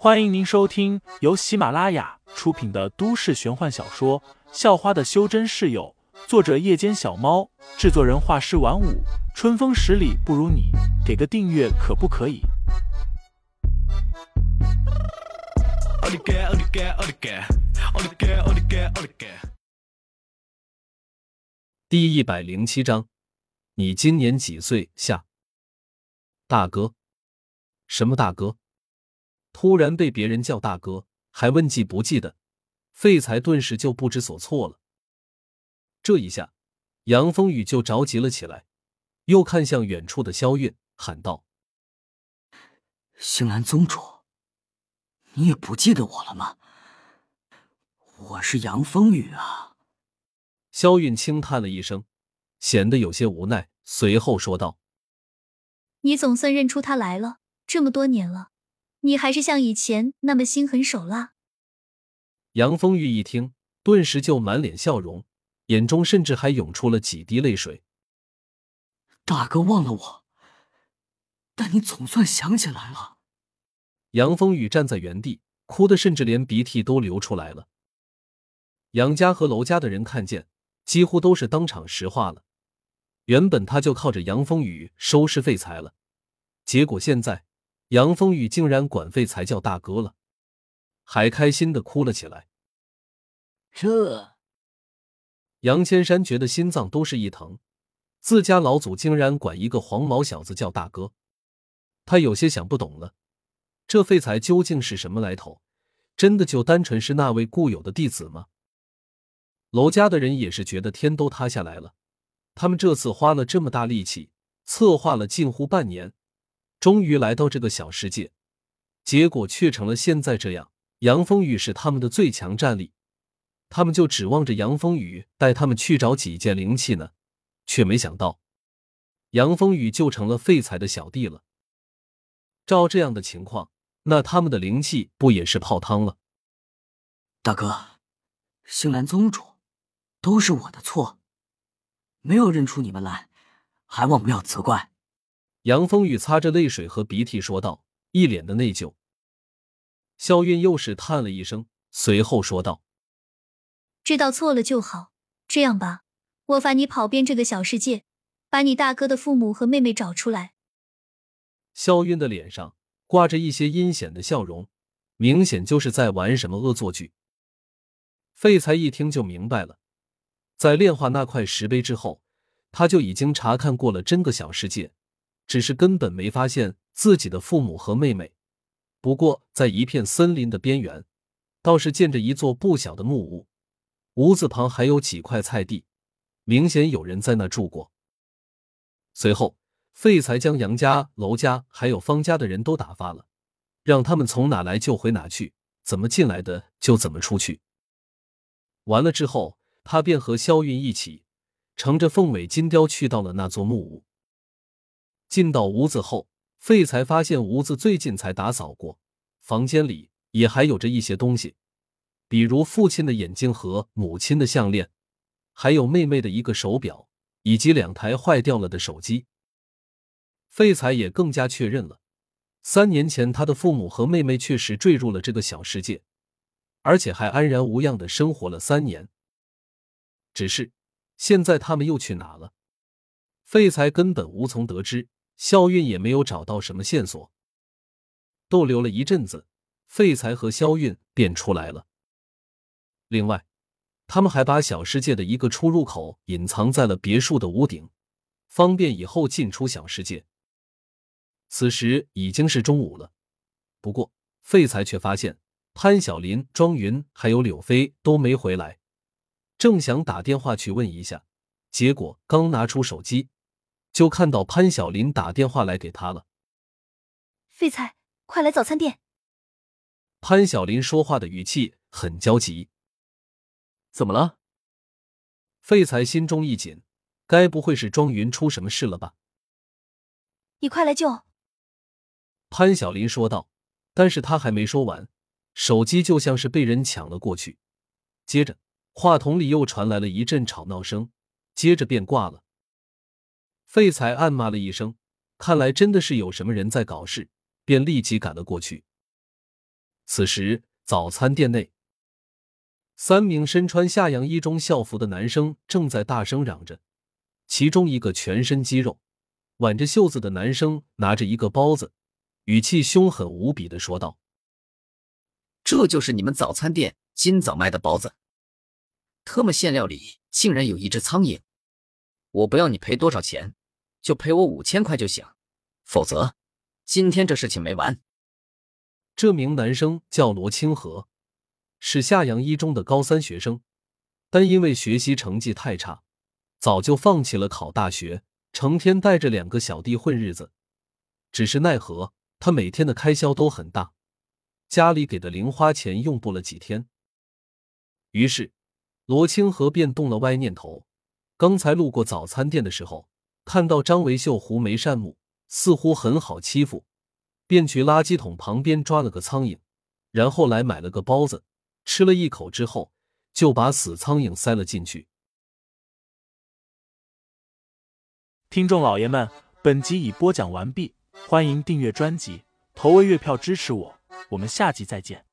欢迎您收听由喜马拉雅出品的都市玄幻小说《校花的修真室友》，作者：夜间小猫，制作人：画师晚舞，春风十里不如你，给个订阅可不可以？第一百零七章，你今年几岁？下，大哥，什么大哥？突然被别人叫大哥，还问记不记得？废材顿时就不知所措了。这一下，杨风雨就着急了起来，又看向远处的萧韵，喊道：“星兰宗主，你也不记得我了吗？我是杨风雨啊。”萧韵轻叹了一声，显得有些无奈，随后说道：“你总算认出他来了，这么多年了。”你还是像以前那么心狠手辣。杨风玉一听，顿时就满脸笑容，眼中甚至还涌出了几滴泪水。大哥忘了我，但你总算想起来了。杨风雨站在原地，哭的甚至连鼻涕都流出来了。杨家和楼家的人看见，几乎都是当场石化了。原本他就靠着杨风雨收拾废材了，结果现在。杨风雨竟然管废材叫大哥了，还开心的哭了起来。这杨千山觉得心脏都是一疼，自家老祖竟然管一个黄毛小子叫大哥，他有些想不懂了。这废材究竟是什么来头？真的就单纯是那位固有的弟子吗？楼家的人也是觉得天都塌下来了，他们这次花了这么大力气，策划了近乎半年。终于来到这个小世界，结果却成了现在这样。杨风雨是他们的最强战力，他们就指望着杨风雨带他们去找几件灵气呢，却没想到杨风雨就成了废材的小弟了。照这样的情况，那他们的灵气不也是泡汤了？大哥，星兰宗主，都是我的错，没有认出你们来，还望不要责怪。杨风雨擦着泪水和鼻涕说道，一脸的内疚。肖韵又是叹了一声，随后说道：“知道错了就好。这样吧，我罚你跑遍这个小世界，把你大哥的父母和妹妹找出来。”肖韵的脸上挂着一些阴险的笑容，明显就是在玩什么恶作剧。废材一听就明白了，在炼化那块石碑之后，他就已经查看过了真个小世界。只是根本没发现自己的父母和妹妹。不过，在一片森林的边缘，倒是见着一座不小的木屋，屋子旁还有几块菜地，明显有人在那住过。随后，废材将杨家、娄家还有方家的人都打发了，让他们从哪来就回哪去，怎么进来的就怎么出去。完了之后，他便和萧韵一起乘着凤尾金雕去到了那座木屋。进到屋子后，废才发现屋子最近才打扫过，房间里也还有着一些东西，比如父亲的眼镜和母亲的项链，还有妹妹的一个手表，以及两台坏掉了的手机。废材也更加确认了，三年前他的父母和妹妹确实坠入了这个小世界，而且还安然无恙的生活了三年。只是现在他们又去哪了？废材根本无从得知。肖韵也没有找到什么线索，逗留了一阵子，废材和肖韵便出来了。另外，他们还把小世界的一个出入口隐藏在了别墅的屋顶，方便以后进出小世界。此时已经是中午了，不过废材却发现潘晓林、庄云还有柳飞都没回来，正想打电话去问一下，结果刚拿出手机。就看到潘晓林打电话来给他了。废材，快来早餐店！潘晓林说话的语气很焦急。怎么了？废材心中一紧，该不会是庄云出什么事了吧？你快来救！潘晓林说道。但是他还没说完，手机就像是被人抢了过去，接着话筒里又传来了一阵吵闹声，接着便挂了。废材暗骂了一声，看来真的是有什么人在搞事，便立即赶了过去。此时，早餐店内，三名身穿夏阳一中校服的男生正在大声嚷着。其中一个全身肌肉、挽着袖子的男生拿着一个包子，语气凶狠无比的说道：“这就是你们早餐店今早卖的包子，特么馅料里竟然有一只苍蝇！我不要你赔多少钱，就赔我五千块就行，否则今天这事情没完。”这名男生叫罗清河，是夏阳一中的高三学生，但因为学习成绩太差。早就放弃了考大学，成天带着两个小弟混日子。只是奈何他每天的开销都很大，家里给的零花钱用不了几天。于是罗清河便动了歪念头。刚才路过早餐店的时候，看到张维秀狐眉善目，似乎很好欺负，便去垃圾桶旁边抓了个苍蝇，然后来买了个包子，吃了一口之后，就把死苍蝇塞了进去。听众老爷们，本集已播讲完毕，欢迎订阅专辑，投喂月票支持我，我们下集再见。